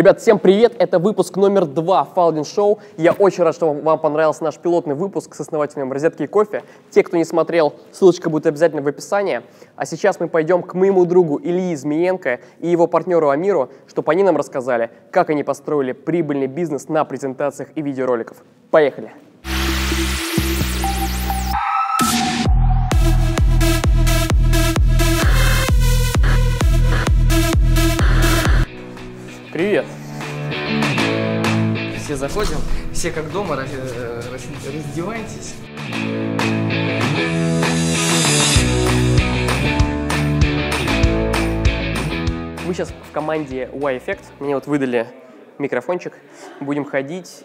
Ребят, всем привет! Это выпуск номер два Фалдин Шоу. Я очень рад, что вам понравился наш пилотный выпуск с основателем «Розетки и кофе». Те, кто не смотрел, ссылочка будет обязательно в описании. А сейчас мы пойдем к моему другу Ильи Змеенко и его партнеру Амиру, чтобы они нам рассказали, как они построили прибыльный бизнес на презентациях и видеороликах. Поехали! Привет! Все заходим, все как дома, раз- э, раз- раздевайтесь. Мы сейчас в команде Y-Effect. Мне вот выдали микрофончик. Будем ходить,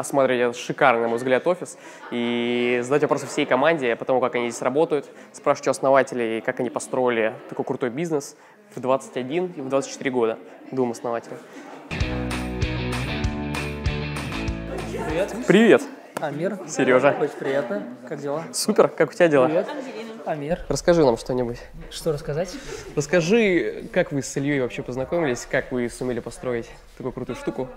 осматривать этот шикарный, на мой взгляд, офис и задать вопросы всей команде по тому, как они здесь работают, спрашивать у основателей, как они построили такой крутой бизнес в 21 и в 24 года, двум основателям. Привет, Привет, Амир. Сережа. Очень приятно. Как дела? Супер, как у тебя дела? Привет, Амир. Расскажи нам что-нибудь. Что рассказать? Расскажи, как вы с Ильей вообще познакомились, как вы сумели построить такую крутую штуку,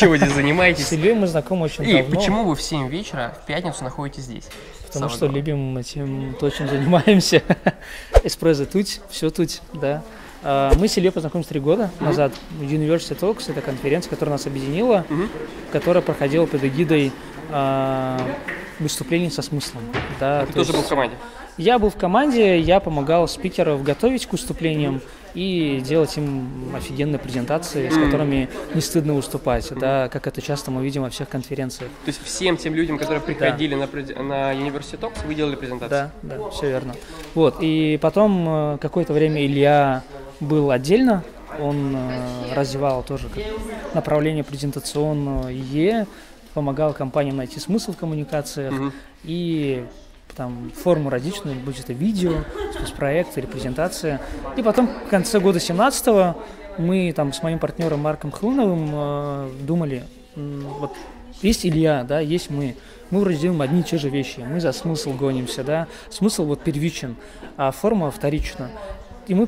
вы здесь занимаетесь? С Ильей мы знакомы очень И давно. почему вы в 7 вечера в пятницу находитесь здесь? Потому что главное. любим этим, то, чем занимаемся. Эспрессо тут, все тут, да. А, Мы с Ильей познакомились три года назад. University Talks – это конференция, которая нас объединила, которая проходила под эгидой а, выступлений со смыслом. Да, Ты то тоже был есть- в команде? Я был в команде, я помогал спикеров готовить к выступлениям и делать им офигенные презентации, с которыми не стыдно выступать, да, как это часто мы видим во всех конференциях. То есть всем тем людям, которые приходили на, пред- на University Talks, вы делали презентацию? Да, да, все верно. Вот, и потом э, какое-то время Илья был отдельно, он э, развивал тоже направление презентационного Е, помогал компаниям найти смысл в коммуникациях и там форму различную, будь это видео, спецпроект или презентация. И потом в конце года 17 мы там с моим партнером Марком Хлуновым э, думали, вот есть Илья, да, есть мы. Мы вроде делаем одни и те же вещи. Мы за смысл гонимся, да. Смысл вот первичен, а форма вторична. И мы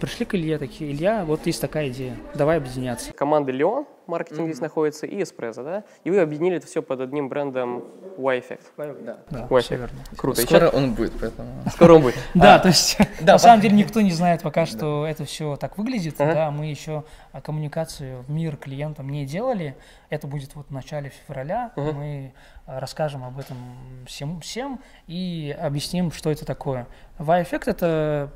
пришли к Илье такие, Илья, вот есть такая идея, давай объединяться. Команда Леон, маркетинг здесь находится, и Эспрессо, да? И вы объединили это все под одним брендом Y-Effect. Да. Да, верно. Круто. Скоро он будет, поэтому... скоро он будет. Да, то есть да, на самом деле никто не знает пока, что это все так выглядит. Да, мы еще а, коммуникацию в мир клиентам не делали. Это будет вот в начале февраля. Мы а, расскажем об этом всем, всем и объясним, что это такое. Y-Effect — это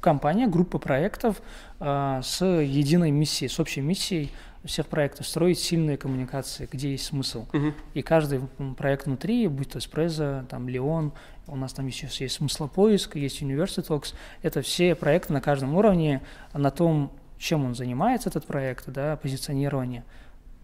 компания, группа проектов а, с единой миссией, с общей миссией всех проектов строить сильные коммуникации, где есть смысл. Мгм. И каждый проект внутри, будь то Эспрезо, там Леон, у нас там еще есть смыслопоиск, есть University Talks, это все проекты на каждом уровне, на том, чем он занимается, этот проект, да, позиционирование.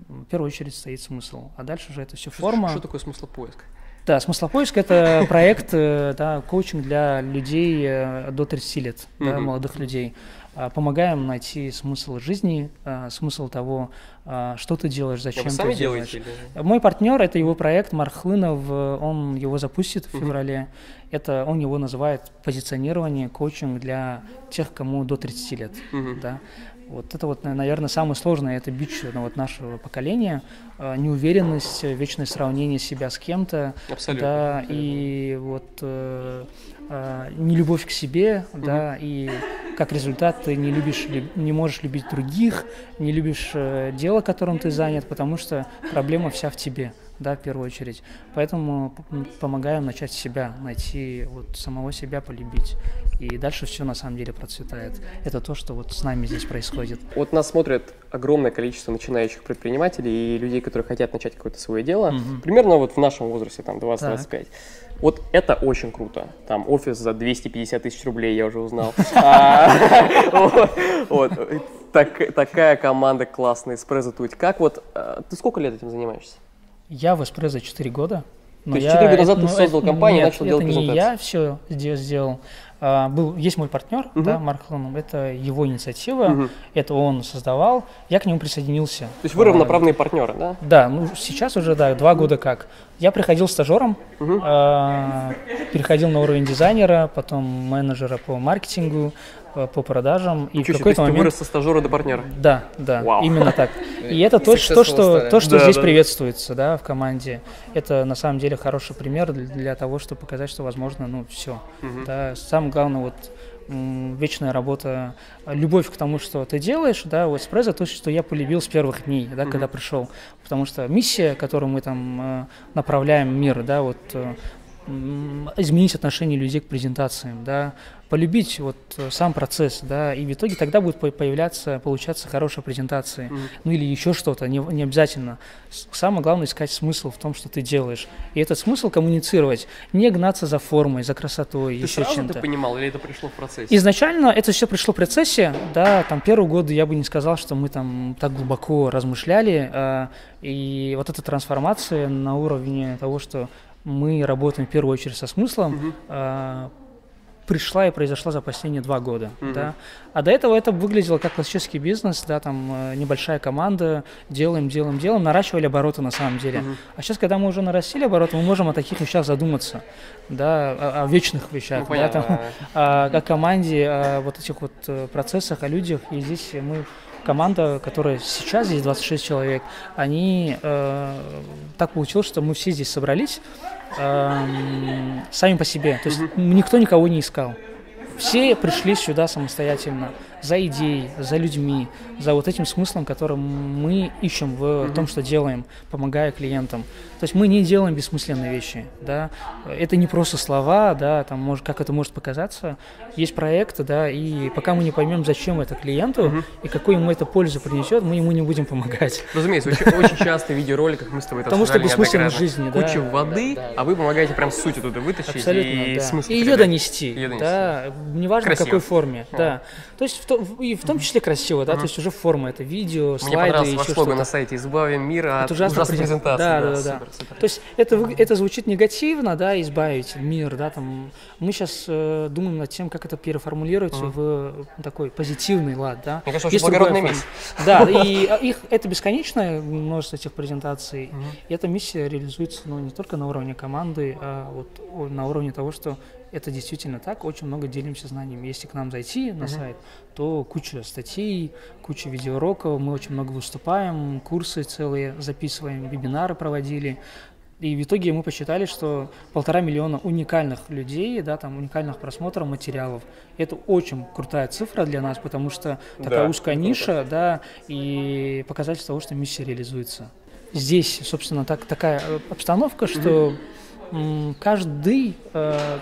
В первую очередь стоит смысл, а дальше уже это все форма. Что такое смыслопоиск? Да, смыслопоиск это проект, э, да, коучинг для людей э, до 30 лет, да, Мгм. молодых людей. А, Помогаем найти смысл жизни, а, смысл того, а, что ты делаешь, А зачем вы ты сами делаешь. делаете? или- Мой партнер это его проект Марк Хлынов, э, он его запустит в феврале. Это он его называет позиционирование, коучинг для тех, кому до 30 лет. Мгм. Да. Вот это вот, наверное, самое сложное, это бич ну, вот нашего поколения, э, неуверенность, э, вечное сравнение себя с кем-то, Абсолютно. да, и вот э, нелюбовь к себе, да, и как результат ты не любишь, лю- не можешь любить других, не любишь э, дело, которым ты занят, потому что проблема вся в тебе, да, в первую очередь. Поэтому помогаем начать себя, найти вот самого себя полюбить, и дальше все на самом деле процветает. Это то, что вот с нами здесь происходит. Вот нас смотрит огромное количество начинающих предпринимателей и людей, которые хотят начать какое-то свое дело. Примерно вот в нашем возрасте, там 20-25. Вот это очень круто. Там офис за 250 тысяч рублей, я уже узнал. А, Такая команда классная, эспрессо тут. Как вот, э, ты сколько лет этим занимаешься? Я в Эспрессо 4 года. То есть я- четыре года назад ты ну, создал компанию и начал делать это не презентации? я все здесь сделал. А, был, есть мой партнер, да, Марк Хлонов, это его инициатива, Мгм. это он создавал, я к нему присоединился. То есть вы А, равноправные партнеры, да? Да, ну сейчас уже, да, два года как. Я приходил стажером, а, переходил на уровень дизайнера, потом менеджера по маркетингу, э, по продажам. И в какой-то момент... вырос со стажера до партнера? Да, да, Вау. именно так. И это то, то, что, то, что здесь приветствуется да, в команде. Это на самом деле хороший пример для того, чтобы показать, что возможно, ну, все. Да, самое главное, вот вечная работа, любовь к тому, что ты делаешь, да, у Эспрессо, то, что я полюбил с первых дней, да, mm-hmm. когда пришел. Потому что миссия, которую мы там э, направляем мир, да, вот э, изменить отношение людей к презентациям, да, полюбить вот э, сам процесс, да, и в итоге тогда будет появляться, получаться хорошая презентация, mm-hmm. ну или еще что-то, не, не обязательно. Самое главное искать смысл в том, что ты делаешь, и этот смысл коммуницировать, не гнаться за формой, за красотой, ты еще чем-то. Ты понимал или это пришло в процессе? Изначально это все пришло в процессе, да, там первые годы я бы не сказал, что мы там так глубоко размышляли, э, и вот эта трансформация на уровне того, что мы работаем в первую очередь со смыслом, угу. э, пришла и произошла за последние два года, угу. да. А до этого это выглядело как классический бизнес, да, там э, небольшая команда, делаем, делаем, делаем, наращивали обороты на самом деле. Угу. А сейчас, когда мы уже нарастили обороты, мы можем о таких вещах задуматься, да, о, о вечных вещах, ну, да, там, о, о команде, о вот этих вот э, процессах, о людях. И здесь мы команда, которая сейчас здесь 26 человек, они э, так получилось, что мы все здесь собрались э, сами по себе. То есть никто никого не искал. Все пришли сюда самостоятельно за идеей, за людьми, за вот этим смыслом, которым мы ищем в mm-hmm. том, что делаем, помогая клиентам. То есть мы не делаем бессмысленные вещи, да. Это не просто слова, да, там, может, как это может показаться. Есть проект, да, и пока мы не поймем, зачем это клиенту mm-hmm. и какую ему это пользу принесет, мы ему не будем помогать. Разумеется, очень, очень часто в видеороликах мы с тобой это Потому что бессмысленность жизни, да. Куча воды, а вы помогаете прям суть оттуда вытащить Абсолютно, и да. смысл. И ее донести, ее донести, да, неважно в какой форме, да. То есть в то, и в том числе красиво, да, то есть уже форма, это видео, слайды, Мне понравился ваш слоган на сайте «Избавим мир от ужасной презентации». Да, да, да. Супер, супер. То есть это, это звучит негативно, да, избавить мир, да, там. Мы сейчас э, думаем над тем, как это переформулировать в такой позитивный лад, да. Мне кажется, очень благородная миссия. Да, и а, их, это бесконечное множество этих презентаций, и эта миссия реализуется, ну, не только на уровне команды, а вот на уровне того, что это действительно так, очень много делимся знаниями. Если к нам зайти на uh-huh. сайт, то куча статей, куча видеоуроков, мы очень много выступаем, курсы целые записываем, вебинары проводили. И в итоге мы посчитали, что полтора миллиона уникальных людей, да, там уникальных просмотров материалов. Это очень крутая цифра для нас, потому что такая да, узкая ниша, да, и показатель того, что миссия реализуется. Здесь, собственно, так, такая э, обстановка, что mm-hmm. каждый э,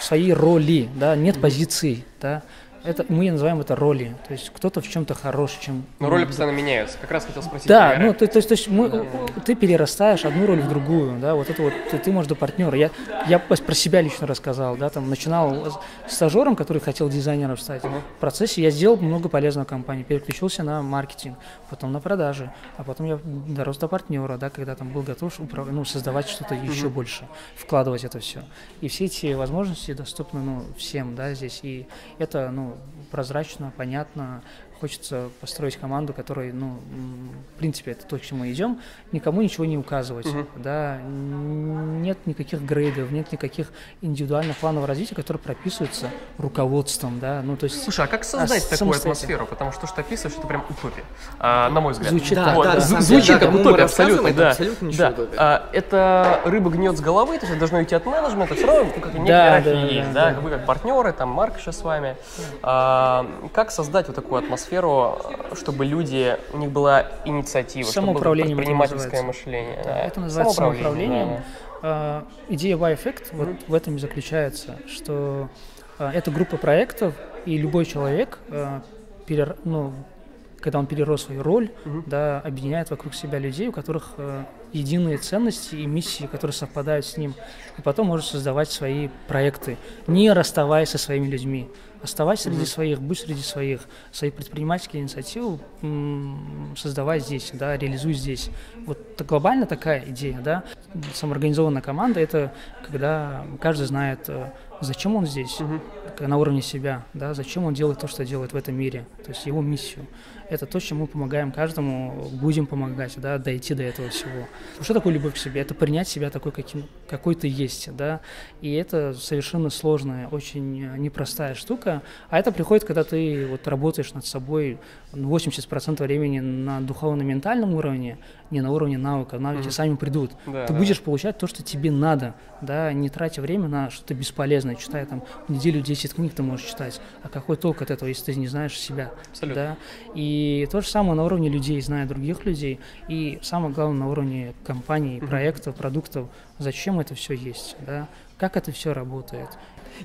своей роли, да, нет позиции, да, это мы называем это роли. То есть кто-то в чем-то хорош, чем. Но роли постоянно меняются. Как раз хотел спросить. Да, ну то, то, то есть мы, да. Ты перерастаешь одну роль в другую, да, вот это вот ты, ты можешь до партнера. Я, я про себя лично рассказал, да, там начинал стажером, который хотел дизайнером стать. Uh-huh. В процессе я сделал много полезного компании, переключился на маркетинг, потом на продажи, а потом я дорос до партнера, да, когда там был готов управ... ну, создавать что-то uh-huh. еще больше, вкладывать это все. И все эти возможности доступны ну, всем, да, здесь. И это, ну, прозрачно, понятно, хочется построить команду, которой, ну, в принципе, это то, к чему мы идем, никому ничего не указывать, угу. да, нет никаких грейдов, нет никаких индивидуальных планов развития, которые прописываются руководством, да, ну, то есть... Слушай, а как создать а, такую атмосферу? Потому что то, что ты описываешь, это прям утопия, а, на мой взгляд. Звучит да, вот, да, звучит да, как утопия, абсолютно, да. абсолютно да. А, это рыба гнет с головы, то есть это должно идти от менеджмента, все равно ну, как да, да, есть, да, да, вы как партнеры, там, Марк еще с вами. А, как создать вот такую атмосферу атмосферу, чтобы люди, у них была инициатива, самоуправление чтобы было предпринимательское мышление. Да, это называется самоуправлением. Да. А, идея Y-Effect вот в этом и заключается, что а, это группа проектов, и любой человек, а, перер, ну, когда он перерос свою роль, угу. да, объединяет вокруг себя людей, у которых э, единые ценности и миссии, которые совпадают с ним, и потом может создавать свои проекты, не расставаясь со своими людьми. Оставайся среди mm-hmm. своих, будь среди своих, свои предпринимательские инициативы м- создавай здесь, да, реализуй здесь. Вот глобально такая идея, да. Самоорганизованная команда – это когда каждый знает, э, зачем он здесь, mm-hmm. на уровне себя, да, зачем он делает то, что делает в этом мире, то есть его миссию. Это то, чем мы помогаем каждому, будем помогать, да, дойти до этого всего. Что такое любовь к себе? Это принять себя такой, каким, какой ты есть, да, и это совершенно сложная, очень непростая штука, а это приходит, когда ты вот работаешь над собой 80% времени на духовно-ментальном уровне, не на уровне навыка, навыки mm-hmm. сами придут. Да, ты да. будешь получать то, что тебе надо, да, не тратя время на что-то бесполезное, читая там в неделю 10 книг ты можешь читать, а какой толк от этого, если ты не знаешь себя, Абсолютно. да, и то же самое на уровне людей, зная других людей, и самое главное на уровне компаний, проектов, продуктов, зачем это все есть, да, как это все работает.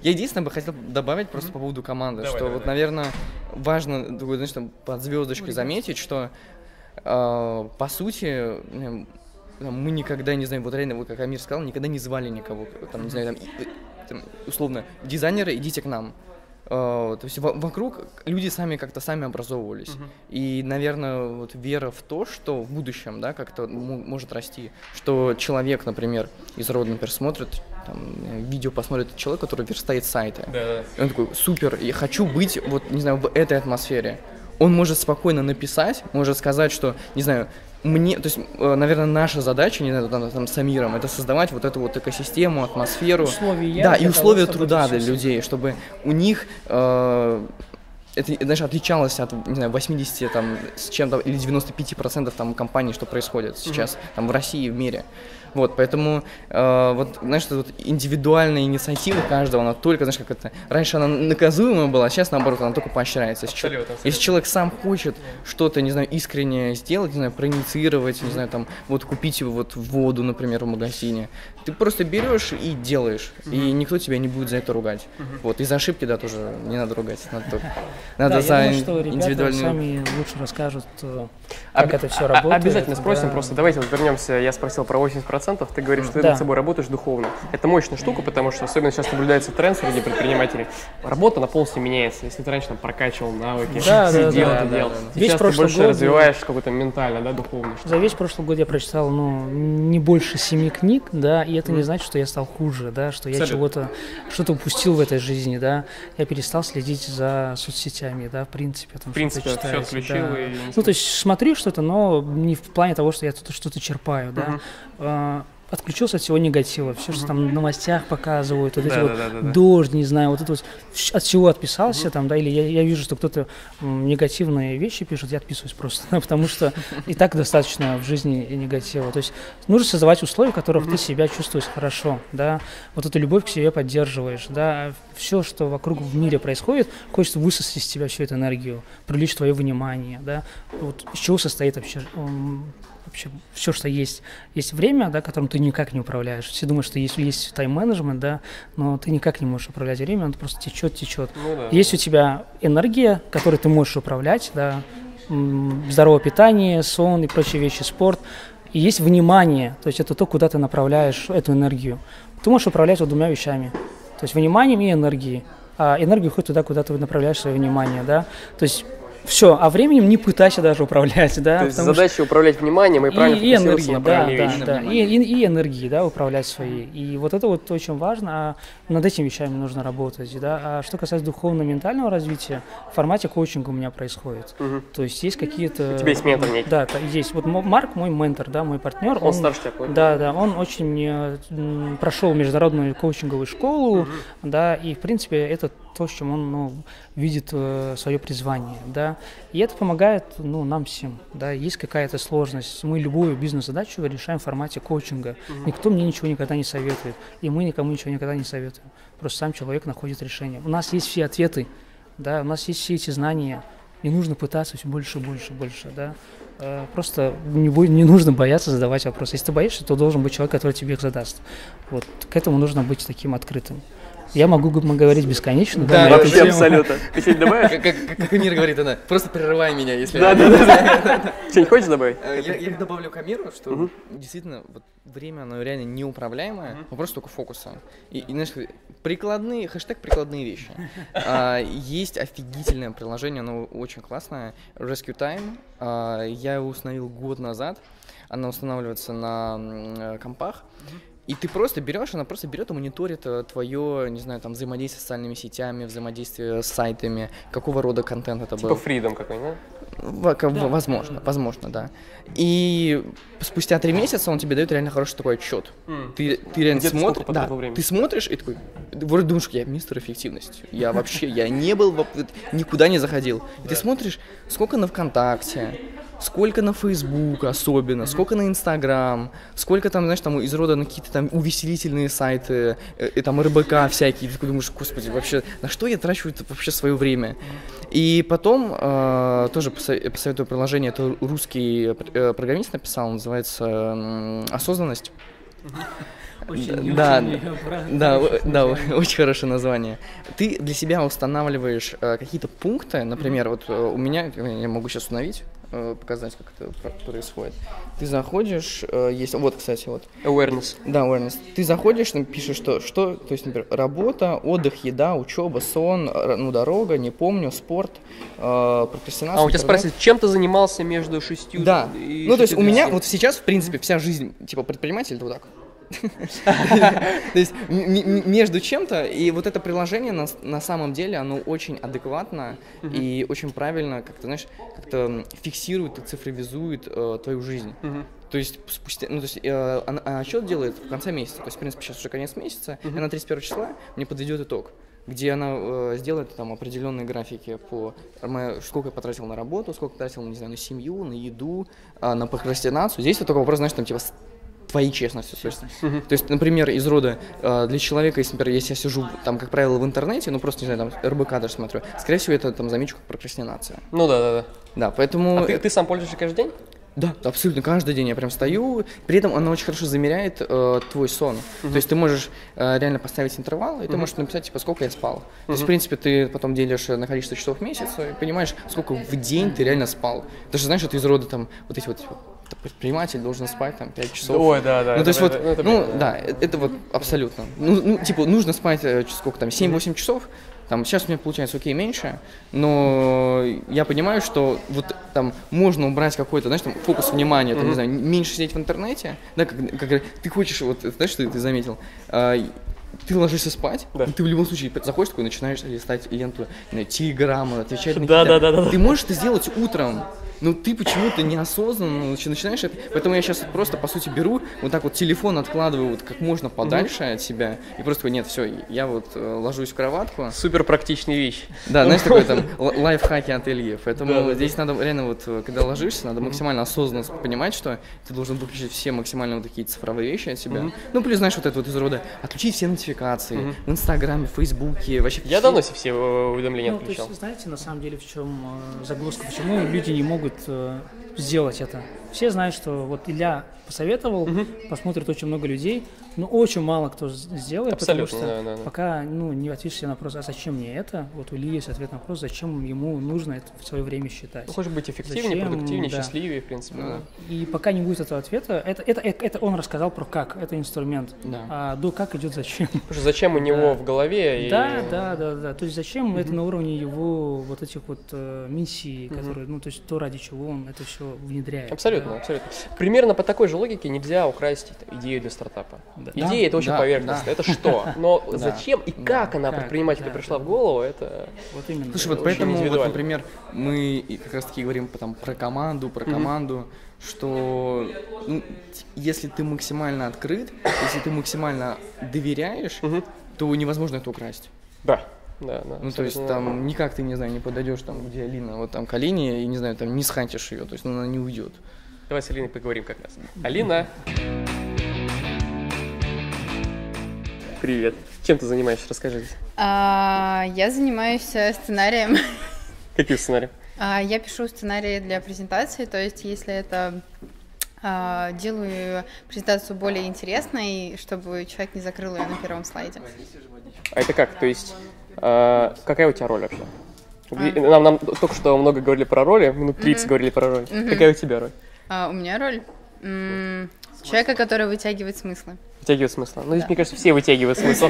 Я единственное бы хотел добавить просто mm-hmm. по поводу команды, давай, что давай. вот, наверное, важно, знаешь, там, под звездочкой заметить, что э, по сути мы никогда, не знаю, вот реально, вот как Амир сказал, никогда не звали никого, там, не знаю, там, там условно, дизайнеры, идите к нам. Uh, то есть в- вокруг люди сами как-то сами образовывались. Uh-huh. И, наверное, вот вера в то, что в будущем, да, как-то м- может расти, что человек, например, из рода, например, смотрит там, видео посмотрит человек, который верстает сайты. Да, да. И он такой, супер, я хочу быть вот, не знаю, в этой атмосфере. Он может спокойно написать, может сказать, что, не знаю, мне, то есть, э, наверное, наша задача, не знаю, там, там с Амиром, это создавать вот эту вот экосистему, атмосферу. Условия. Да, и условия того, труда для людей, чтобы у них э, это, знаешь, отличалось от, не знаю, 80 там, с чем-то или 95% там компаний, что происходит сейчас mm-hmm. там в России и в мире. Вот, поэтому, э, вот, знаешь, вот индивидуальная инициатива каждого, она только, знаешь, как это, раньше она наказуемая была, а сейчас, наоборот, она только поощряется. Если, абсолютно, абсолютно. если человек сам хочет что-то, не знаю, искренне сделать, не знаю, проинициировать, не знаю, там, вот купить вот воду, например, в магазине, ты просто берешь и делаешь, mm-hmm. и никто тебя не будет за это ругать. Mm-hmm. Вот, и за ошибки, да, тоже не надо ругать, надо, надо да, за я думаю, что индивидуальную... сами лучше расскажут, э, как Об... это все работает. Обязательно спросим, да. просто давайте вот вернемся, я спросил про 80%, процентов, ты говоришь, что ты да. над собой работаешь духовно. Это мощная штука, потому что особенно сейчас наблюдается тренд среди предпринимателей. Работа на полностью меняется. Если ты раньше там прокачивал навыки, да, сидел, да, да, делал, да, да. сейчас ты больше год развиваешь какой-то ментально, да, духовно. За весь прошлый год я прочитал, ну, не больше семи книг, да, и это не значит, что я стал хуже, да, что я чего-то, что-то упустил в этой жизни, да. Я перестал следить за соцсетями, да, в принципе. Там, в принципе, все отключил да. и... Ну, то есть смотрю что-то, но не в плане того, что я тут что-то черпаю, да. Uh-huh отключился от всего негатива, все, что там в новостях показывают, вот эти да, вот да, да, дождь, не знаю, вот это вот, от всего отписался там, да, или я, я вижу, что кто-то негативные вещи пишет, я отписываюсь просто, потому что и так достаточно в жизни негатива. То есть нужно создавать условия, в которых ты себя чувствуешь хорошо, да, вот эту любовь к себе поддерживаешь, да, все, что вокруг в мире происходит, хочется высосать из тебя всю эту энергию, привлечь твое внимание, да, вот из чего состоит вообще вообще все, что есть. Есть время, да, которым ты никак не управляешь. Все думают, что есть, есть тайм-менеджмент, да, но ты никак не можешь управлять временем, оно просто течет, течет. Ну, да. Есть у тебя энергия, которой ты можешь управлять, да, здоровое питание, сон и прочие вещи, спорт. И есть внимание, то есть это то, куда ты направляешь эту энергию. Ты можешь управлять вот двумя вещами. То есть вниманием и энергией. А энергия уходит туда, куда ты направляешь свое внимание, да. То есть все, а временем не пытайся даже управлять, да. То есть задача что... управлять вниманием и правильно и, и энергией, на да, да, да, и, и, и энергией, да, управлять своей. И вот это вот очень важно, а над этими вещами нужно работать, да. А что касается духовно-ментального развития, в формате коучинга у меня происходит. Угу. То есть есть какие-то... У тебя есть ментор некий? Да, есть. Вот Марк, мой ментор, да, мой партнер. Он, он старше тебя Да, да, он очень прошел международную коучинговую школу, угу. да, и в принципе это то, в чем он ну, видит э, свое призвание, да, и это помогает, ну, нам всем, да, есть какая-то сложность, мы любую бизнес-задачу решаем в формате коучинга, угу. никто мне ничего никогда не советует, и мы никому ничего никогда не советуем, просто сам человек находит решение. У нас есть все ответы, да, у нас есть все эти знания, не нужно пытаться все больше, больше, больше, да, э, просто не, не нужно бояться задавать вопросы. Если ты боишься, то должен быть человек, который тебе их задаст. Вот, к этому нужно быть таким открытым. Я могу говорить бесконечно. Да, да вообще абсолютно. Ты что-нибудь добавишь? Как, как Амир говорит, она, просто прерывай меня, если... Да, да, да. Что-нибудь хочешь добавить? Э, я добавлю к Амиру, что действительно время, оно реально неуправляемое, вопрос только фокуса. И, знаешь, прикладные, хэштег прикладные вещи. А, есть офигительное приложение, оно очень классное, Rescue Time. А, я его установил год назад. Она устанавливается на компах. И ты просто берешь, она просто берет и мониторит э, твое, не знаю, там, взаимодействие с социальными сетями, взаимодействие с сайтами, какого рода контент это типа был. Типа фридом какой-то, да? да? Возможно, возможно, да. И спустя три месяца он тебе дает реально хороший такой отчет. Mm. Ты, ты реально смотришь, да, ты смотришь и такой, вроде думаешь, я мистер эффективность. Я вообще, я не был, никуда не заходил. И ты смотришь, сколько на ВКонтакте, сколько на Facebook особенно, сколько на Instagram, сколько там, знаешь, там из рода на какие-то там увеселительные сайты, э, и там РБК всякие, ты думаешь, господи, вообще, на что я трачу это вообще свое время? И потом э, тоже посоветую приложение, это русский э, программист написал, называется «Осознанность». Очень, да, очень да, да, да, очень хорошее название. Ты для себя устанавливаешь э, какие-то пункты, например, вот э, у меня, я могу сейчас установить, э, показать, как это происходит. Ты заходишь, э, есть, вот, кстати, вот. Awareness. Да, awareness. Ты заходишь, пишешь, что, что, то есть, например, работа, отдых, еда, учеба, сон, ну, дорога, не помню, спорт, э, прокрастинация. А у тебя спрашивают, чем ты занимался между шестью Да. И ну, то есть, у меня вот сейчас, в принципе, вся жизнь, типа, предприниматель, это вот так. То есть между чем-то, и вот это приложение на, самом деле, оно очень адекватно и очень правильно, как-то, знаешь, как-то фиксирует и цифровизует э, твою жизнь. То есть спустя, ну то есть э, она, а отчет делает в конце месяца, то есть в принципе сейчас уже конец месяца, и она 31 числа мне подведет итог где она э, сделает там определенные графики по сколько я потратил на работу, сколько потратил, не знаю, на семью, на еду, э, на прокрастинацию. Здесь вот только вопрос, знаешь, там типа твоей честностью. То есть, uh-huh. то есть, например, из рода э, для человека, если, например, если я сижу, там, как правило, в интернете, ну просто, не знаю, там, РБК даже смотрю, скорее всего, это там замечу как прокрастинация. Ну да, да, да. Да, поэтому... А ты, ты сам пользуешься каждый день? Да, абсолютно каждый день я прям стою. При этом она очень хорошо замеряет э, твой сон. Uh-huh. То есть ты можешь э, реально поставить интервал, и uh-huh. ты можешь написать, типа, сколько я спал. Uh-huh. То есть, в принципе, ты потом делишь на количество часов в месяц и понимаешь, сколько в день ты реально спал. Ты же знаешь, это из рода там вот эти вот типа, предприниматель должен спать там 5 часов. Ой, да, да. Ну, то есть вот, это, ну, это, да, это, это вот абсолютно. Ну, ну, типа, нужно спать э, сколько там, 7-8 mm-hmm. часов, там, сейчас у меня получается окей меньше, но я понимаю, что вот там можно убрать какой-то, знаешь, там фокус внимания, там, mm-hmm. не знаю, меньше сидеть в интернете, да, как, как ты хочешь, вот, знаешь, что ты заметил, а, ты ложишься спать, да. ты в любом случае заходишь такой, начинаешь листать ленту, телеграммы, отвечать на да, да, да, да, Ты можешь это сделать утром, ну ты почему-то неосознанно начинаешь это. Поэтому я сейчас просто, по сути, беру, вот так вот телефон откладываю вот как можно подальше mm-hmm. от себя, и просто нет, все, я вот э, ложусь в кроватку. Супер практичная вещь. Да, знаешь, такой там лайфхаки от Ильи. Поэтому да, здесь да. надо реально вот, э, когда ложишься, надо максимально осознанно понимать, что ты должен выключить все максимально вот такие цифровые вещи от себя. Mm-hmm. Ну, плюс, знаешь, вот это вот из рода отключить все нотификации mm-hmm. в Инстаграме, в Фейсбуке, вообще. Я все... давно все уведомления ну, отключал. То есть, знаете, на самом деле, в чем э, загвоздка, почему люди не могут э, сделать это. Все знают, что вот Илья посоветовал, угу. посмотрит очень много людей, но очень мало кто сделает, Абсолютно, потому что да, да, да. пока ну, не ответишь себе на вопрос, а зачем мне это, вот у Ильи есть ответ на вопрос, зачем ему нужно это в свое время считать. Ну, хочешь быть эффективнее, зачем, продуктивнее, да. счастливее, в принципе. Да. И пока не будет этого ответа, это, это, это, это он рассказал про как, это инструмент, да. а до как идет зачем. Потому зачем у него да. в голове. И... Да, да, да, да, то есть зачем mm это на уровне его вот этих вот э, миссий, mm которые, ну то есть то, ради чего он это все внедряет. Абсолютно, да. абсолютно. Примерно по такой же логике нельзя украсть идею для стартапа. Да. Идея это очень да, поверхностно. Да. Это что? Но да. зачем и как она предпринимателю пришла в голову, это вот именно. Слушай, вот поэтому, вот, например, мы как раз таки говорим там, про команду, про команду, что ну, если ты максимально открыт, если ты максимально доверяешь, то невозможно это украсть. Да. Да, да. Ну, то есть там никак ты, не знаю, не подойдешь там, где Алина, вот там к Алине, и, не знаю, там не схантишь ее, то есть ну, она не уйдет. Давай с Алиной поговорим как раз. Алина. Привет. Чем ты занимаешься? Расскажи. А, я занимаюсь э, сценарием. Каким сценарием? А, я пишу сценарии для презентации, то есть если это а, делаю презентацию более интересной, чтобы человек не закрыл ее на первом слайде. А это как? То есть а, какая у тебя роль вообще? А. Нам, нам только что много говорили про роли, минут 30 mm-hmm. говорили про роль. Mm-hmm. Какая у тебя роль? А, у меня роль? М- Человека, который вытягивает смыслы. Вытягивает смысл. Ну, здесь, мне кажется, все вытягивают смысл.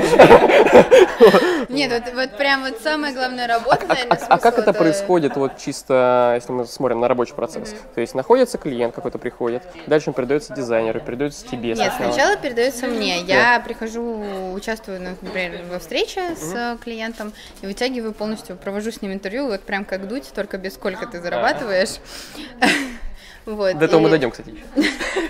Нет, вот, вот прям вот самая главная работа, наверное, А как это происходит, вот чисто, если мы смотрим на рабочий процесс? То есть находится клиент какой-то приходит, дальше он передается дизайнеру, передается тебе Нет, сначала. сначала передается мне. Я прихожу, участвую, например, во встрече с клиентом и вытягиваю полностью, провожу с ним интервью, вот прям как дуть, только без сколько ты зарабатываешь. Вот. До этого мы дойдем, кстати. еще.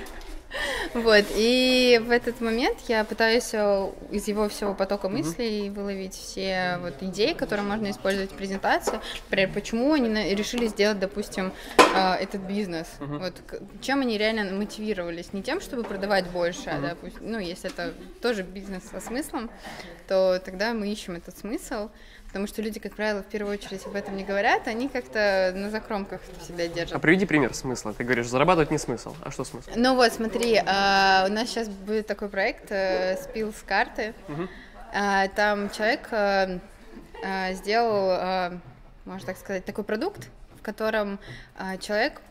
Вот, и в этот момент я пытаюсь э, из его всего потока мыслей выловить все вот идеи, которые можно использовать в презентации. Например, почему они решили сделать, допустим, э, этот бизнес. Вот, к- чем они реально мотивировались? Не тем, чтобы продавать больше, а, допустим, ну, если это тоже бизнес со смыслом, то тогда мы ищем этот смысл. Потому что люди, как правило, в первую очередь об этом не говорят, они как-то на закромках всегда держат. А приведи пример смысла. Ты говоришь, зарабатывать не смысл. А что смысл? Ну вот, смотри, а, у нас сейчас будет такой проект э, «Спил с карты». А, Там человек э, а, сделал, э, можно так сказать, такой продукт, в котором человек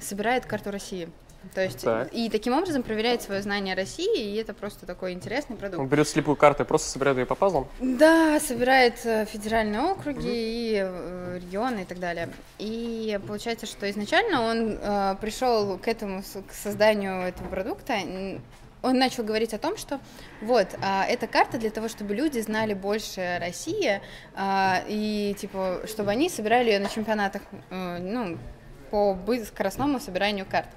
собирает карту России. То есть Так. и таким образом проверяет свое знание России, и это просто такой интересный продукт. Он берет слепую карту и просто собирает ее по пазлам? Да, собирает э, федеральные округи и э, регионы и так далее. И получается, что изначально он э, пришел к этому, к созданию этого продукта. Он начал говорить о том, что вот, а, эта карта для того, чтобы люди знали больше о России, а, и типа, чтобы они собирали ее на чемпионатах, э, ну, по скоростному собиранию карт.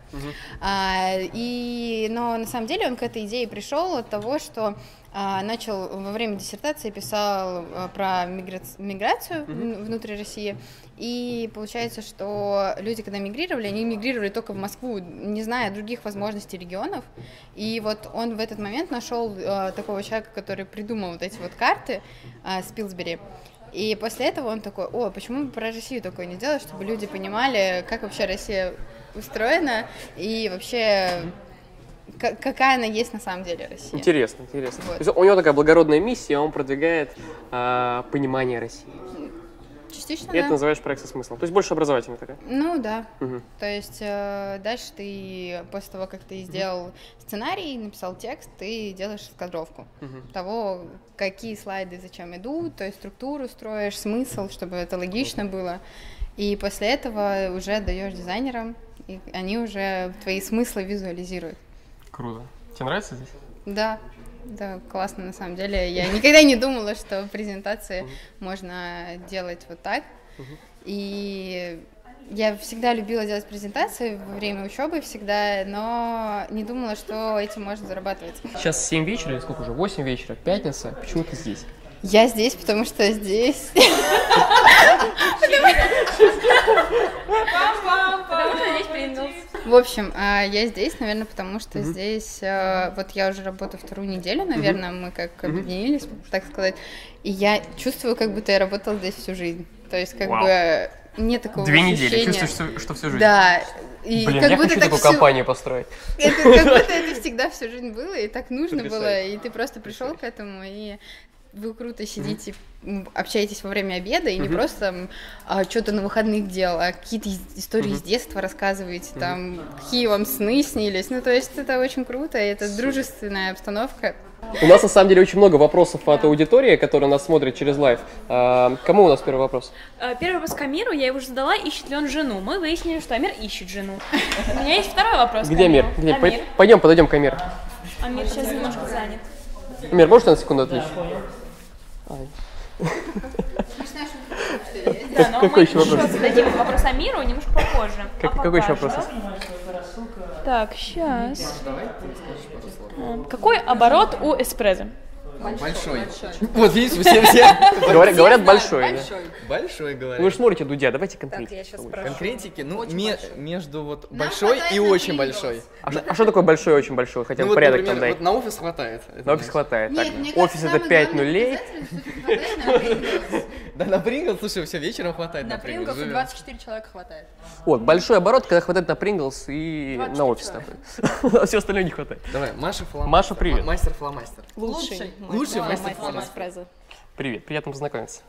А, и, но на самом деле он к этой идее пришел от того, что а, начал во время диссертации писал а, про мигра- миграцию м, внутри России. И получается, что люди, когда мигрировали, они мигрировали только в Москву, не зная других возможностей регионов. И вот он в этот момент нашел а, такого человека, который придумал вот эти вот карты а, Спилсбери. И после этого он такой, о, почему бы про Россию такое не делать, чтобы люди понимали, как вообще Россия устроена и вообще ка- какая она есть на самом деле Россия. Интересно, интересно. Вот. То есть у него такая благородная миссия, он продвигает а, понимание России. Частично, И это да. называешь проект со смыслом. То есть больше образовательный такая. Ну да. Мгм. То есть э, дальше ты, после того, как ты сделал сценарий, написал текст, ты делаешь раскадровку Мгм. того, какие слайды зачем идут, то есть структуру строишь, смысл, чтобы это логично было. И после этого уже даешь дизайнерам, и они уже твои смыслы визуализируют. Круто. Тебе нравится здесь? Да, да, классно на самом деле. Я никогда не думала, что презентации можно делать вот так. И я всегда любила делать презентации во время учебы всегда, но не думала, что этим можно зарабатывать. Сейчас 7 вечера, или сколько уже? 8 вечера, пятница. Почему ты здесь? Я здесь, потому что здесь... В общем, а, я здесь, наверное, потому что здесь, а, вот я уже работаю вторую неделю, наверное, мы как объединились, так сказать, и я чувствую, как будто я работала здесь всю жизнь. То есть, как Вау. бы нет такого Две недели. ощущения. Чувствуешь, что, что всю жизнь? Да. И Блин, как я будто хочу так такую всю- компанию построить. это как будто это всегда всю жизнь было, и так нужно было, Потрясающе. и ты просто пришел к этому, и вы круто сидите, м, общаетесь во время обеда, и не просто что-то на выходных дел, а какие-то истории с детства рассказываете, там, какие вам сны снились. Ну, то есть это очень круто, и это дружественная обстановка. У нас на самом деле очень много вопросов от аудитории, которая нас смотрит через live. А, Кому у нас первый вопрос? Э, Первый вопрос к Амиру, я его уже задала, ищет ли он жену. Мы выяснили, что Амир ищет жену. У меня есть второй вопрос Где Амир? Где? Амир. Пойдем, подойдем к Амиру. Амир сейчас немножко занят. Амир, можешь на секунду отвлечь? Да, но какой мы еще вопрос? зададим вопрос Амиру немножко попозже. Как- А какой еще вопрос? Так, сейчас. Какой оборот у эспрессо? Большой. Вот видите, все все Говорят, говорят большой. большой Вы говорят. же смотрите Дудя, давайте конкретики. Конкретики, ну, ме- между вот большой и очень большой. А что- а что такое большой и очень большой? Хотя Ну бы порядок там дай. на офис хватает. На офис хватает. Офис это самый 5 главный нулей. На. Да, на Прингл, слушай, все вечером хватает на, На Прингл. Принглс живем. 24 человека хватает. Вот, большой оборот, когда хватает на Принглс и на офис. А все остальное не хватает. Давай, Маша Фломастер. Маша, привет. Ма- Мастер Фломастер. Лучший. Лучший мастер мастер Фломастер. Привет, приятно познакомиться.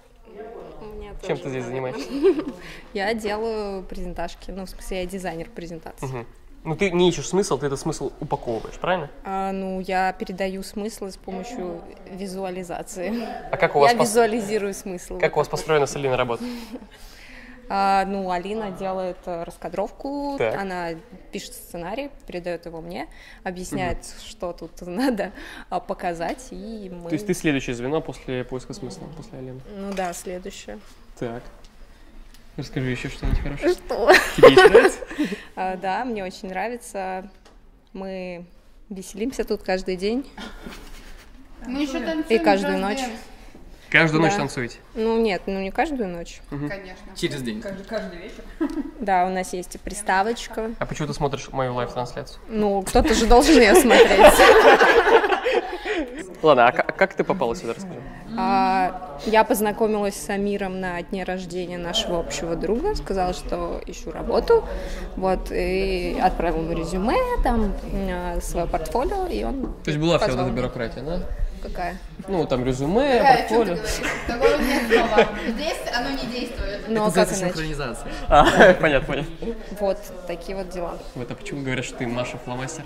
Мне Чем тоже ты здесь занимаешься? Я делаю презентажки, ну, в смысле, я дизайнер презентаций. Ну, ты не ищешь смысл, ты этот смысл упаковываешь, правильно? А, ну, я передаю смыслы с помощью визуализации. А как у вас, Я пос- визуализирую смысл. как у вас построена с Алиной работа? А, ну, Алина делает э, раскадровку, Так. она пишет сценарий, передает его мне, объясняет, что тут надо а, показать, и мы... То есть ты следующее звено после поиска смысла, после Алены. Ну да, следующее. Так. Расскажи еще что-нибудь хорошее. Что? Тебе нравится? А, да, мне очень нравится. Мы веселимся тут каждый день. Мы еще танцуем. И каждую каждый ночь. Каждую ночь Да. танцуете? Ну нет, ну не каждую ночь. Конечно. Через день. Да, у нас есть и приставочка. А почему ты смотришь мою live-трансляцию? Ну, кто-то же должен ее смотреть. Ладно, а как ты попала сюда, расскажи? А, я познакомилась с Амиром на дне рождения нашего общего друга, сказала, что ищу работу, вот, и отправил ему резюме, там, э, свое портфолио, и он... То есть была вся вот эта бюрократия, да? Какая? Ну, там резюме, ты портфолио. Такого нет слова. Здесь оно не действует. Ну, а Это как синхронизация. А, понятно, понятно. Вот, такие вот дела. Вот, а почему говорят, что ты Маша фломастер?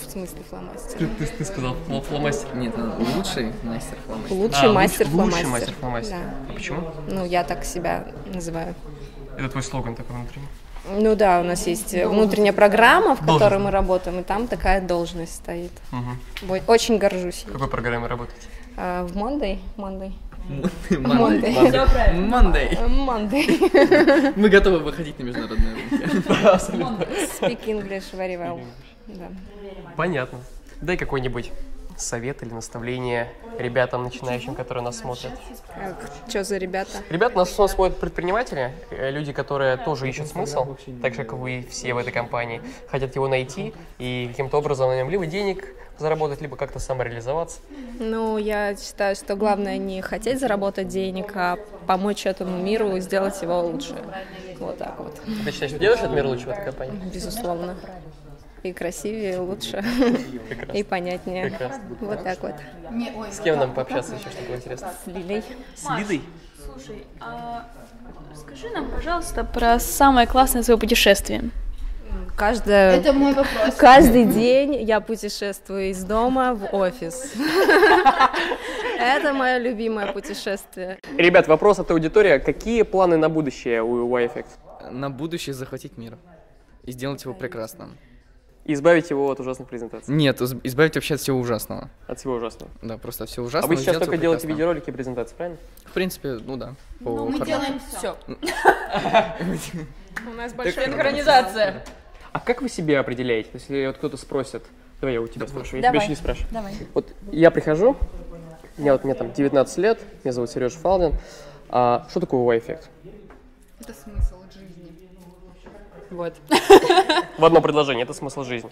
В смысле фломастер. Ты, ты- ты сказал фло- фломастер. Нет, он лучший мастер фломастер. Лучший А, мастер фломастер. Лучший мастер фломастер. Да. А почему? Ну, я так себя называю. Это твой слоган такой внутренний. Ну да, у нас есть внутренняя программа, в которой мы работаем, и там такая должность стоит. Вот, Очень горжусь. В какой программе работаете? А, в Monday? Monday. Monday. Monday. Monday. Мы готовы выходить на международные рынки. Speak English very well. Да. Понятно. Дай какой-нибудь совет или наставление ребятам, начинающим, которые нас смотрят. Что за ребята? Ребята, нас смотрят предприниматели, э, люди, которые тоже ищут смысл, так же, как вы все в этой компании, хотят его найти и каким-то образом на нем либо денег заработать, либо как-то самореализоваться. Ну, я считаю, что главное не хотеть заработать денег, а помочь этому миру и сделать его лучше. Вот так вот. Ты считаешь, что делаешь этот мир лучше в этой компании? Безусловно. И красивее, лучше, и понятнее. Вот так вот. С кем нам пообщаться еще, что было интересно? С Лилей. С Лидой? Слушай, а скажи нам, пожалуйста, про самое классное свое путешествие. Каждое... это мой вопрос. Каждый день я путешествую из дома в офис. Это мое любимое путешествие. Ребят, вопрос от аудитории. Какие планы на будущее у Y-Effect? На будущее захватить мир. И сделать его прекрасным. Избавить его от ужасных презентаций, Нет, из- избавить вообще от всего ужасного. от всего ужасного. Да, просто от всего А ужасного. вы и сейчас только делаете видеоролики и презентации, правильно? В принципе, ну да. по Ну, мы делаем все. У нас большая синхронизация. А как вы себя определяете? То есть, Если вот кто-то спросит, давай я у тебя спрошу, я Давай. тебя еще не спрашиваю. Давай. Вот я прихожу, я вот, мне там 19 лет, меня зовут Сережа Фалдин. А что такое Y-эффект? Это смысл. Вот. В одно предложение, это смысл жизни.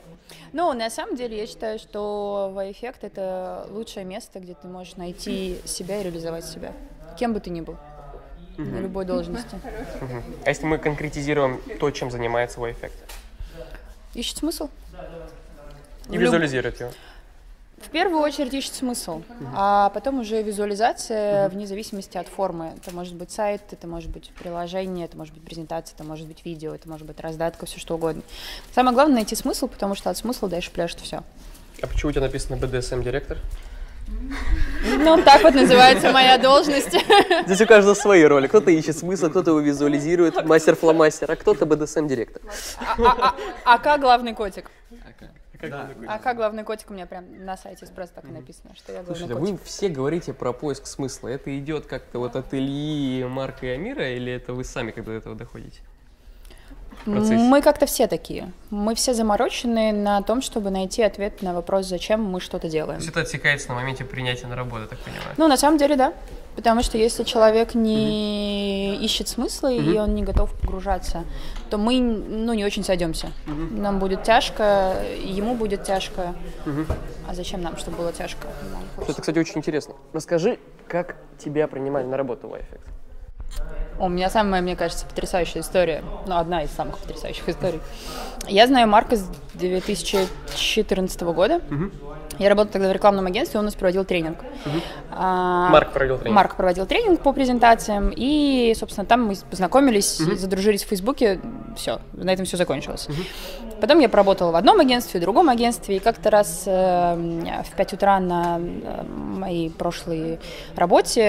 Ну, на самом деле, я считаю, что Y-эффект — это лучшее место, где ты можешь найти себя и реализовать себя. Кем бы ты ни был. На любой должности. А если мы конкретизируем то, чем занимается Y-эффект? Ищет смысл? И визуализирует его. В первую очередь ищет смысл, а потом уже визуализация вне зависимости от формы. Это может быть сайт, это может быть приложение, это может быть презентация, это может быть видео, это может быть раздатка, все что угодно. Самое главное найти смысл, потому что от смысла дальше пляшет все. А почему у тебя написано BDSM-директор? Ну, так вот называется моя должность. Здесь у каждого свои роли. Кто-то ищет смысл, кто-то его визуализирует, мастер-фломастер, а кто-то BDSM-директор. А как главный котик? Да. А как главный котик у меня прям на сайте просто так и написано, что я главный Слушайте, котик. вы все говорите про поиск смысла. Это идет как-то вот от Ильи, Марка и Амира, или это вы сами как до этого доходите? Процессе? Мы как-то все такие. Мы все заморочены на том, чтобы найти ответ на вопрос, зачем мы что-то То делаем. есть это отсекается на моменте принятия на работу, так понимаю. Ну, на самом деле, да. Потому что если человек не ищет смысла и он не готов погружаться, то мы ну, не очень сойдемся. Нам будет тяжко, ему будет тяжко. А зачем нам, чтобы было тяжко? Это, кстати, очень интересно. Расскажи, как тебя принимали на работу в iFX? У меня самая, мне кажется, потрясающая история. Ну, одна из самых потрясающих историй. Я знаю Марка с 2014 года. Я работала тогда в рекламном агентстве, он у нас проводил тренинг. Угу. А, Марк проводил тренинг. Марк проводил тренинг по презентациям, и, собственно, там мы познакомились, угу. задружились в Фейсбуке, все, на этом все закончилось. Угу. Потом я поработала в одном агентстве, в другом агентстве, и как-то раз э, в 5 утра на э, моей прошлой работе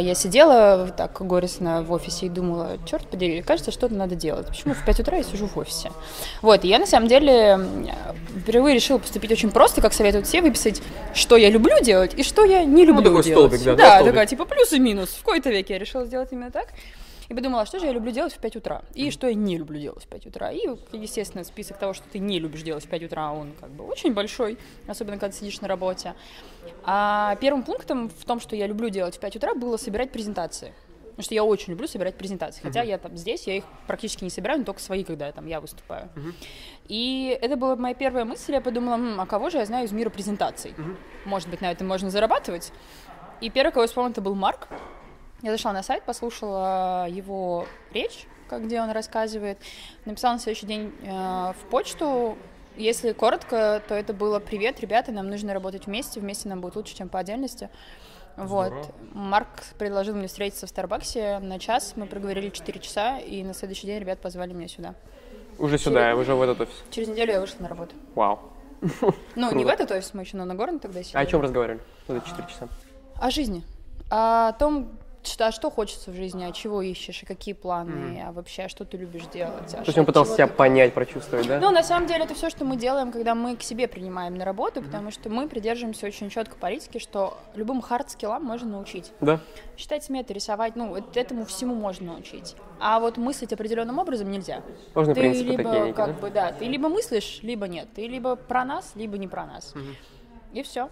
я сидела так горестно в офисе и думала, черт подери, кажется, что-то надо делать. Почему в 5 утра я сижу в офисе? Вот, и я на самом деле впервые решила поступить очень просто, как советуют все, выписать, что я люблю делать и что я не люблю ну, делать. Столбик, да, да, да такая, типа плюс и минус. В какой-то веке я решила сделать именно так. И подумала, что же я люблю делать в 5 утра, и что я не люблю делать в 5 утра. И, естественно, список того, что ты не любишь делать в 5 утра, он как бы очень большой, особенно когда сидишь на работе. А первым пунктом в том, что я люблю делать в 5 утра, было собирать презентации. Потому что я очень люблю собирать презентации. Хотя я там здесь, я их практически не собираю, но только свои, когда там я выступаю. И это была моя первая мысль. Я подумала, М, а кого же я знаю из мира презентаций? Может быть, на этом можно зарабатывать. И первый, кого я вспомнила, это был Марк. Я зашла на сайт, послушала его речь, как где он рассказывает. Написала на следующий день э, в почту. Если коротко, то это было «Привет, ребята, нам нужно работать вместе, вместе нам будет лучше, чем по отдельности». Вот. Марк предложил мне встретиться в Старбаксе на час, мы проговорили 4 часа, и на следующий день ребят позвали меня сюда. Уже Через... сюда, уже в этот офис? Через неделю я вышла на работу. Вау. Ну, не в этот офис, мы еще на Нагорном тогда сидели. А о чем разговаривали эти 4 часа? О жизни. О том, а что хочется в жизни, а чего ищешь, и какие планы, mm. а вообще, а что ты любишь делать. А То есть он пытался себя ты... понять, прочувствовать, да? Ну, на самом деле, это все, что мы делаем, когда мы к себе принимаем на работу, mm. потому что мы придерживаемся очень четко политики, что любым хард-скиллам можно научить. Да. Считать сметы, рисовать, ну, этому всему можно научить. А вот мыслить определенным образом нельзя. Можно, ты принципы либо, такие как да? бы, да, ты либо мыслишь, либо нет. Ты либо про нас, либо не про нас. Mm-hmm. И все.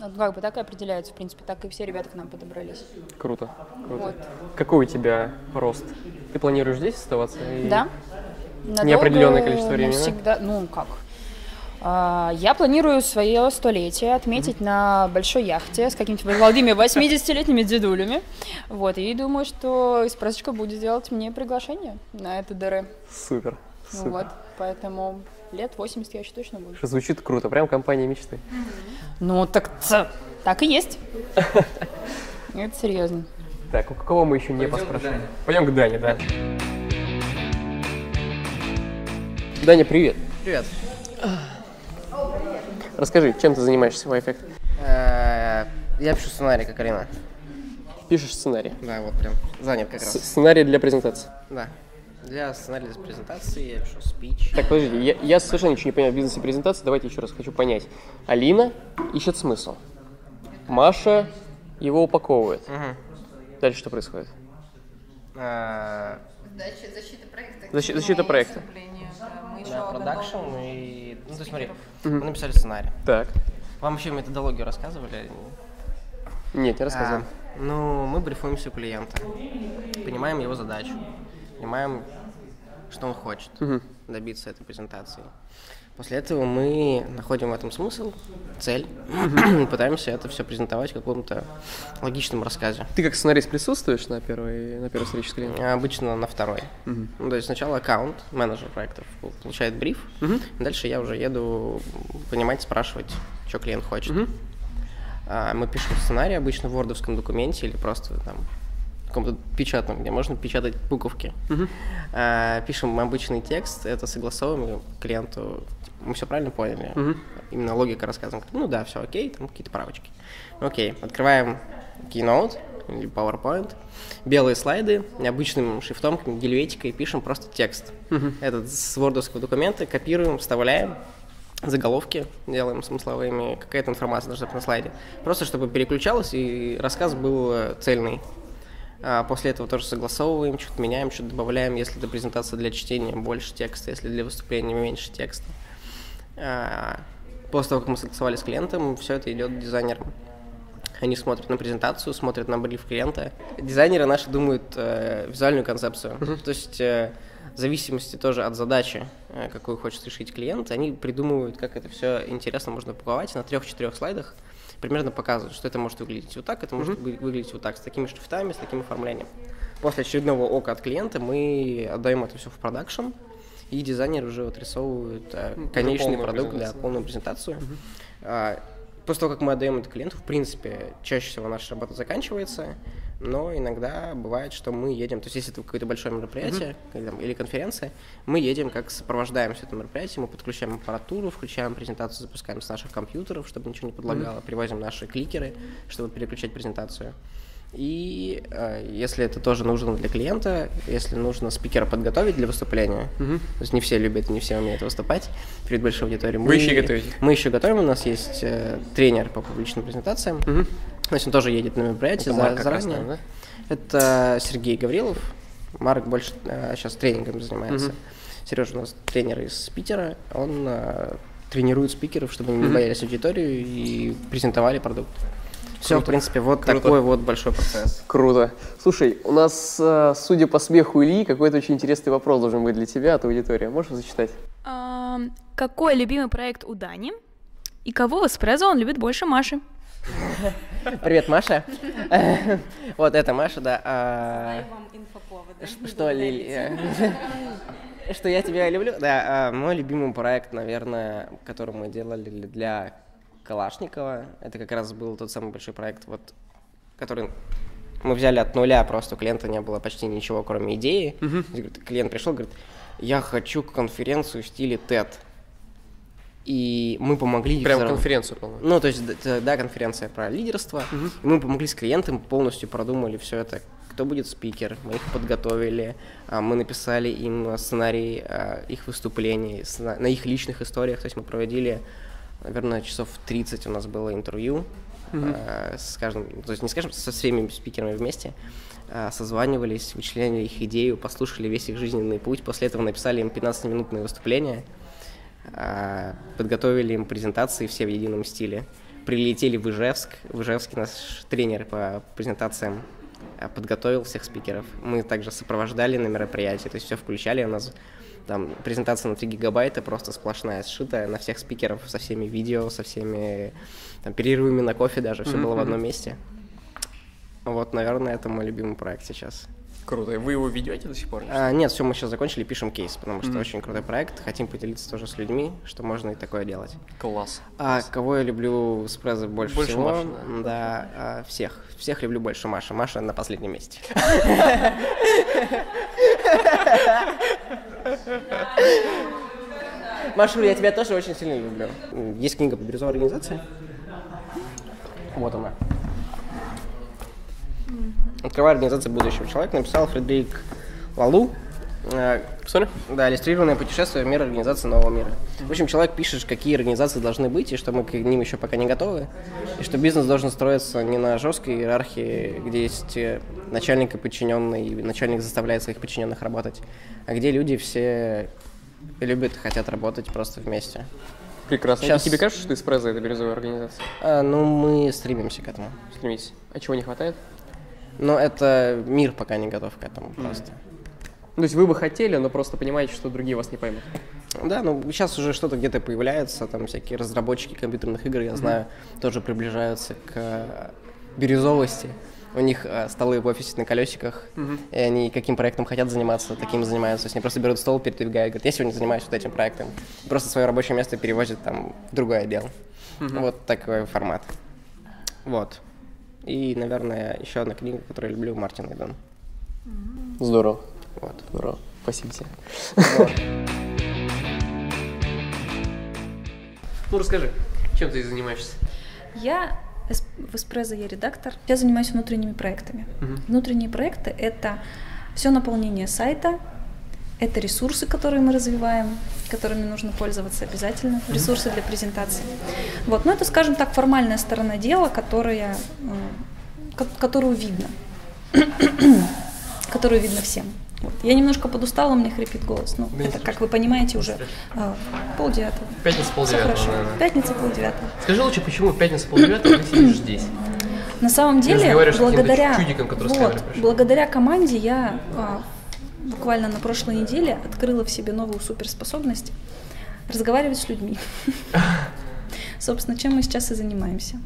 Ну, как бы так и определяется, в принципе, так и все ребята к нам подобрались. Круто, круто. Вот. Какой у тебя рост? Ты планируешь здесь оставаться? И... Да. Надолго, Неопределенное количество времени, всегда, Ну, как? А, я планирую свое столетие отметить mm-hmm. на большой яхте с какими-то молодыми 80-летними дедулями. Вот, и думаю, что эспрессочка будет делать мне приглашение на это ДР. Супер, супер. Вот, поэтому лет 80 я еще точно буду. Звучит круто, прям компания мечты. Ну, так, так и есть. Это серьезно. Так, у кого мы еще не поспрашивали? Пойдем к Дане, да. Даня, привет. Привет. Расскажи, чем ты занимаешься в iEffect? Э, я пишу сценарий, как Арина. Пишешь сценарий? Да, вот прям занят как раз. Сценарий для презентации? Да. Для сценария для презентации я пишу спич. Так, подождите, я, я совершенно ничего не понимаю в бизнесе презентации. Давайте еще раз хочу понять. Алина ищет смысл. Маша его упаковывает. Угу. Дальше что происходит? А... Защита проекта. Защи, защита проекта. Да, продакшн и... Ну, ты смотри, угу. мы написали сценарий. Так. Вам вообще методологию рассказывали? Нет, не рассказывали. А, ну, мы брифуемся у клиента, понимаем его задачу, понимаем, что он хочет угу. добиться этой презентации. После этого мы находим в этом смысл, цель, пытаемся это все презентовать в каком-то логичном рассказе. Ты как сценарист присутствуешь на первой, на первой встрече с клиентом? Обычно на второй. Угу. Ну, то есть сначала аккаунт, менеджер проектов получает бриф, угу. дальше я уже еду понимать, спрашивать, что клиент хочет. Угу. Мы пишем сценарий обычно в вордовском документе или просто там каком-то печатном, где можно печатать буковки. Uh-huh. А, пишем обычный текст, это согласовываем клиенту. Мы все правильно поняли? Uh-huh. Именно логика рассказываем. Ну да, все окей, там какие-то правочки. Окей, открываем Keynote или PowerPoint, белые слайды, необычным шрифтом, гельветикой пишем просто текст. Uh-huh. Этот с вордовского документа копируем, вставляем, заголовки делаем смысловыми, какая-то информация должна быть на слайде. Просто чтобы переключалось и рассказ был э, цельный. А после этого тоже согласовываем, что-то меняем, что-то добавляем. Если это презентация для чтения, больше текста, если для выступления меньше текста. А, после того, как мы согласовали с клиентом, все это идет дизайнерам. Они смотрят на презентацию, смотрят на бриф клиента. Дизайнеры наши думают э, визуальную концепцию. То есть э, в зависимости тоже от задачи, э, какую хочет решить клиент, они придумывают, как это все интересно можно упаковать на трех-четырех слайдах примерно показывают, что это может выглядеть вот так, это mm-hmm. может выглядеть вот так, с такими шрифтами, с таким оформлением. После очередного ока от клиента мы отдаем это все в продакшн, и дизайнеры уже отрисовывают а, конечный продукт, да, полную презентацию. А, после того, как мы отдаем это клиенту, в принципе, чаще всего наша работа заканчивается, но иногда бывает, что мы едем, то есть если это какое-то большое мероприятие mm-hmm. или конференция, мы едем, как сопровождаем все это мероприятие, мы подключаем аппаратуру, включаем презентацию, запускаем с наших компьютеров, чтобы ничего не подлагало, mm-hmm. привозим наши кликеры, чтобы переключать презентацию. И э, если это тоже нужно для клиента, если нужно спикера подготовить для выступления, угу. то есть не все любят, не все умеют выступать перед большой аудиторией. Вы мы, еще готовите? Мы еще готовим, у нас есть э, тренер по публичным презентациям. Угу. То есть он тоже едет на мероприятие за, заранее. Раз, да? Это Сергей Гаврилов. Марк больше э, сейчас тренингом занимается. Угу. Сережа у нас тренер из Питера. Он э, тренирует спикеров, чтобы они не боялись аудиторию и презентовали продукт. Все, в принципе, вот Круто. такой вот большой процесс. Круто. Слушай, у нас, э, судя по смеху Ильи, какой-то очень интересный вопрос должен быть для тебя от аудитории. Можешь зачитать? А, какой любимый проект у Дани? И кого из Преза он любит больше Маши? Привет, Маша. Вот это Маша, да. А, что, Лилия? Что я тебя люблю? Да, а, мой любимый проект, наверное, который мы делали для Калашникова. Это как раз был тот самый большой проект, вот, который мы взяли от нуля, просто у клиента не было почти ничего, кроме идеи. Uh-huh. Клиент пришел, говорит, я хочу конференцию в стиле TED. И мы помогли... Прям конференцию, по-моему. Ну, то есть, да, конференция про лидерство. Uh-huh. И мы помогли с клиентом, полностью продумали все это, кто будет спикер, мы их подготовили, а, мы написали им сценарий а, их выступлений на их личных историях, то есть мы проводили наверное, часов 30 у нас было интервью mm-hmm. э, с каждым, то есть не скажем, со всеми спикерами вместе, э, созванивались, вычленяли их идею, послушали весь их жизненный путь, после этого написали им 15-минутное выступление, э, подготовили им презентации все в едином стиле, прилетели в Ижевск, в Ижевске наш тренер по презентациям э, подготовил всех спикеров, мы также сопровождали на мероприятии, то есть все включали, у нас там презентация на 3 гигабайта просто сплошная, сшитая на всех спикеров, со всеми видео, со всеми там, перерывами на кофе даже, все mm-hmm. было в одном месте. Вот, наверное, это мой любимый проект сейчас. Круто. И вы его ведете до сих пор? А, нет, все, мы сейчас закончили, пишем кейс, потому что mm-hmm. очень крутой проект. Хотим поделиться тоже с людьми, что можно и такое делать. Класс. А кого я люблю с Презы больше, больше всего? Маши, да. да а, всех. Всех люблю больше Маша. Маша на последнем месте. Машур, я тебя тоже очень сильно люблю. Есть книга по бирюзовой организации. Вот она. Открывая организацию будущего человека, написал Фредерик Лалу. Sorry? Да, иллюстрированное путешествие в мир организации нового мира. В общем, человек пишет, какие организации должны быть, и что мы к ним еще пока не готовы, и что бизнес должен строиться не на жесткой иерархии, где есть э, начальник и подчиненный, и начальник заставляет своих подчиненных работать, а где люди все любят и хотят работать просто вместе. Прекрасно. Сейчас... тебе кажется, что Эспрессо – это бирюзовая организация? А, ну, мы стремимся к этому. Стремитесь. А чего не хватает? Ну, это мир пока не готов к этому mm. просто. То есть вы бы хотели, но просто понимаете, что другие вас не поймут. Да, ну сейчас уже что-то где-то появляется, там всякие разработчики компьютерных игр, я mm-hmm. знаю, тоже приближаются к бирюзовости. У них э, столы в офисе на колесиках, mm-hmm. и они каким проектом хотят заниматься, таким занимаются. То есть они просто берут стол, передвигают, говорят, я сегодня занимаюсь вот этим проектом. Просто свое рабочее место перевозят там в другой отдел. Mm-hmm. Вот такой формат. Вот. И, наверное, еще одна книга, которую я люблю, Мартин Эйден. Здорово. Вот. Здорово. Спасибо тебе. Вот. ну, расскажи, чем ты занимаешься? Я в Эспрезо я редактор. Я занимаюсь внутренними проектами. Угу. Внутренние проекты — это все наполнение сайта, это ресурсы, которые мы развиваем, которыми нужно пользоваться обязательно, ресурсы для презентации. Вот, но это, скажем так, формальная сторона дела, которая, которую видно, которую видно всем. Вот. Я немножко подустала, мне хрипит голос. Ну, да это, как вы понимаете, уже а, полдевятого. Пятница полдевятого, наверное. Пятница полдевятого. Скажи лучше, почему пятница полдевятого ты сидишь здесь? На самом деле, благодаря, чудиком, вот, благодаря команде я а, буквально на прошлой неделе открыла в себе новую суперспособность разговаривать с людьми. Собственно, чем мы сейчас и занимаемся.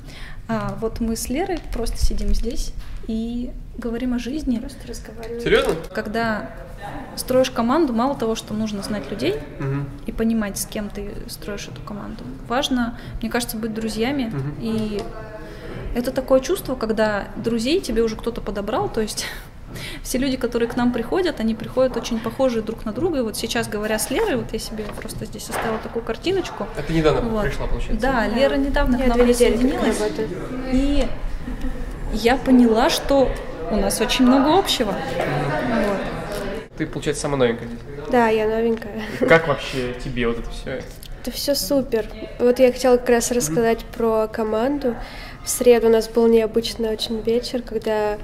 А вот мы с Лерой просто сидим здесь и говорим о жизни. Просто разговариваем. Серьезно? Когда строишь команду, мало того, что нужно знать людей угу. и понимать, с кем ты строишь эту команду. Важно, мне кажется, быть друзьями. Угу. И это такое чувство, когда друзей тебе уже кто-то подобрал, то есть все люди, которые к нам приходят, они приходят очень похожие друг на друга. И вот сейчас, говоря с Лерой, вот я себе просто здесь оставила такую картиночку. А ты недавно вот. пришла, получается? Да, да. Лера недавно я к нам присоединилась. И я поняла, что у нас очень много общего. Вот. Ты, получается, самая новенькая здесь? Да, я новенькая. Как вообще тебе вот это все? Это все супер. Вот я хотела как раз рассказать mm-hmm. про команду. В среду у нас был необычный очень вечер, когда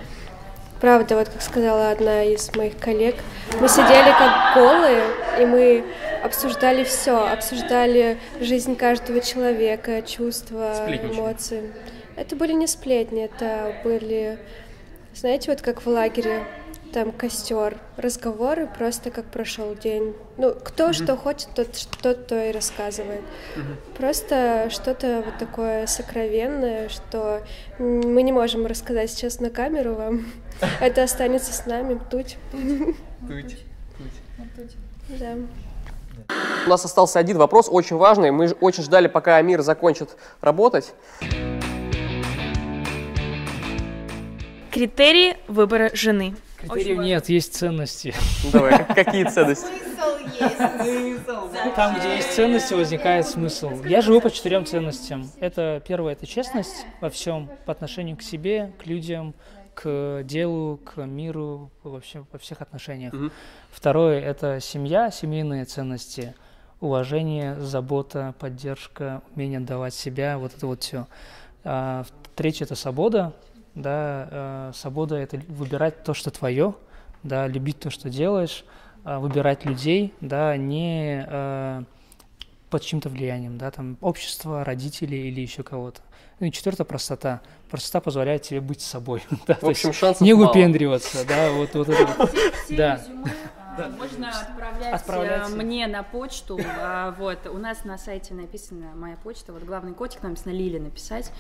Правда, вот как сказала одна из моих коллег, мы сидели как голые, и мы обсуждали все, обсуждали жизнь каждого человека, чувства, эмоции. Это были не сплетни, это были, знаете, вот как в лагере, там костер, разговоры просто как прошел день. Ну, кто mm-hmm. что хочет, тот, тот то и рассказывает. Mm-hmm. Просто что-то вот такое сокровенное, что мы не можем рассказать сейчас на камеру вам. Это останется с нами. Туть. Туть. Туть. Да. У нас остался один вопрос, очень важный. Мы очень ждали, пока Амир закончит работать. Критерии выбора жены. Критериев нет, есть ценности. Давай, какие ценности? Там, где есть ценности, возникает смысл. Я живу по четырем ценностям. Это первое, это честность во всем по отношению к себе, к людям, к делу, к миру, вообще во всех отношениях. Второе – это семья, семейные ценности, уважение, забота, поддержка, умение давать себя, вот это вот все. А, третье – это свобода, да, э, свобода – это выбирать то, что твое, да, любить то, что делаешь, э, выбирать людей, да, не э, под чьим-то влиянием, да, там, общество, родители или еще кого-то. Ну и четвертое – простота. Простота позволяет тебе быть собой. да, В общем, шансов Не выпендриваться, да, вот, вот это. Да. Да. Можно отправлять, отправлять мне на почту. А, вот, у нас на сайте написана моя почта. Вот главный котик нам написано Лили написать.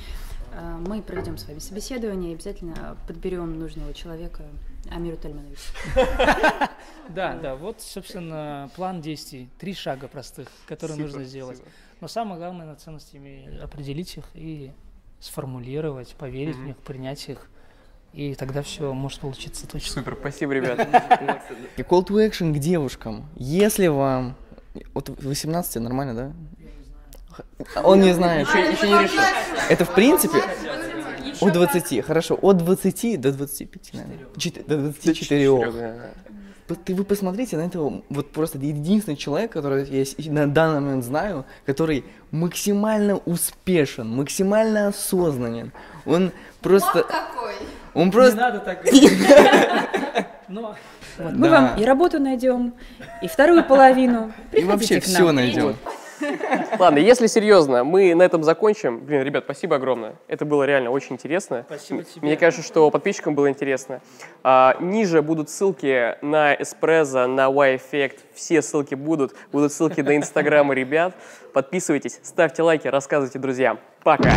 А, мы проведем с вами собеседование и обязательно подберем нужного человека Амиру Тальмановичу. Да, да, вот, собственно, план действий. Три шага простых, которые нужно сделать. Но самое главное, на ценностями определить их и сформулировать, поверить в них, принять их и тогда все может получиться точно. Супер, спасибо, ребята. И call to action к девушкам. Если вам... Вот 18 нормально, да? Он не знает. Еще, еще не решил. Это в принципе... От 20, хорошо, от 20 до 25, наверное. До 24. Ты вы посмотрите на этого, вот просто единственный человек, который я на данный момент знаю, который максимально успешен, максимально осознанен. Он просто... Вот какой! Он просто... Не надо так Но... Вот, мы вам и работу найдем, и вторую половину. Приходите и вообще все найдем. Ладно, если серьезно, мы на этом закончим. Блин, ребят, спасибо огромное. Это было реально очень интересно. Спасибо тебе. Мне кажется, что подписчикам было интересно. А, ниже будут ссылки на Эспрезо, на Y-Effect. Все ссылки будут. Будут ссылки на Инстаграмы ребят. Подписывайтесь, ставьте лайки, рассказывайте друзьям. Пока!